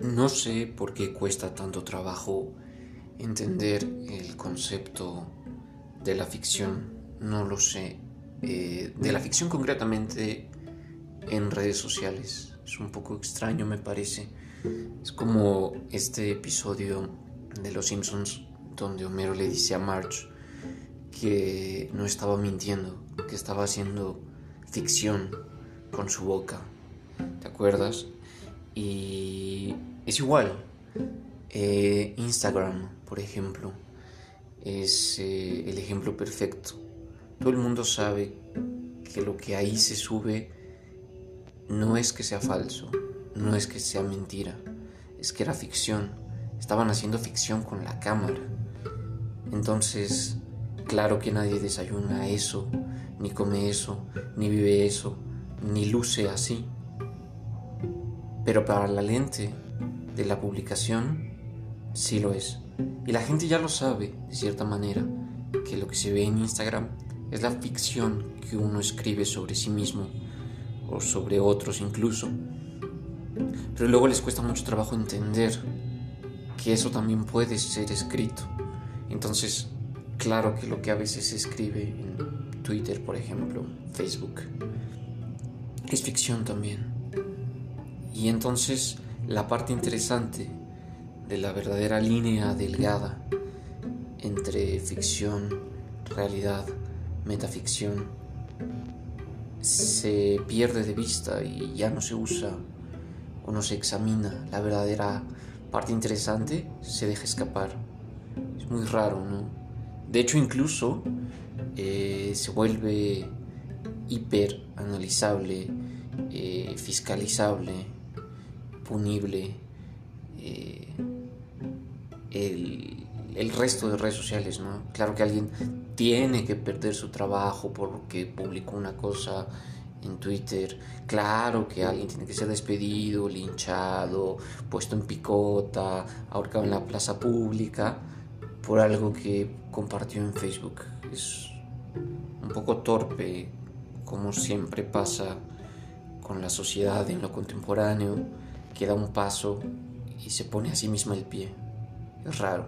No sé por qué cuesta tanto trabajo entender el concepto de la ficción. No lo sé. Eh, de la ficción concretamente en redes sociales. Es un poco extraño me parece. Es como este episodio de Los Simpsons donde Homero le dice a Marge que no estaba mintiendo, que estaba haciendo ficción con su boca. ¿Te acuerdas? Y es igual. Eh, Instagram, por ejemplo, es eh, el ejemplo perfecto. Todo el mundo sabe que lo que ahí se sube no es que sea falso, no es que sea mentira, es que era ficción. Estaban haciendo ficción con la cámara. Entonces, claro que nadie desayuna eso, ni come eso, ni vive eso, ni luce así. Pero para la lente de la publicación, sí lo es. Y la gente ya lo sabe, de cierta manera, que lo que se ve en Instagram es la ficción que uno escribe sobre sí mismo o sobre otros incluso. Pero luego les cuesta mucho trabajo entender que eso también puede ser escrito. Entonces, claro que lo que a veces se escribe en Twitter, por ejemplo, Facebook, es ficción también. Y entonces la parte interesante de la verdadera línea delgada entre ficción, realidad, metaficción, se pierde de vista y ya no se usa o no se examina. La verdadera parte interesante se deja escapar. Es muy raro, ¿no? De hecho, incluso eh, se vuelve hiper analizable, eh, fiscalizable, punible. Eh, el, el resto de redes sociales, ¿no? Claro que alguien tiene que perder su trabajo porque publicó una cosa en Twitter. Claro que alguien tiene que ser despedido, linchado, puesto en picota, ahorcado en la plaza pública por algo que compartió en Facebook. Es un poco torpe, como siempre pasa con la sociedad en lo contemporáneo, que da un paso y se pone a sí misma el pie. Es raro.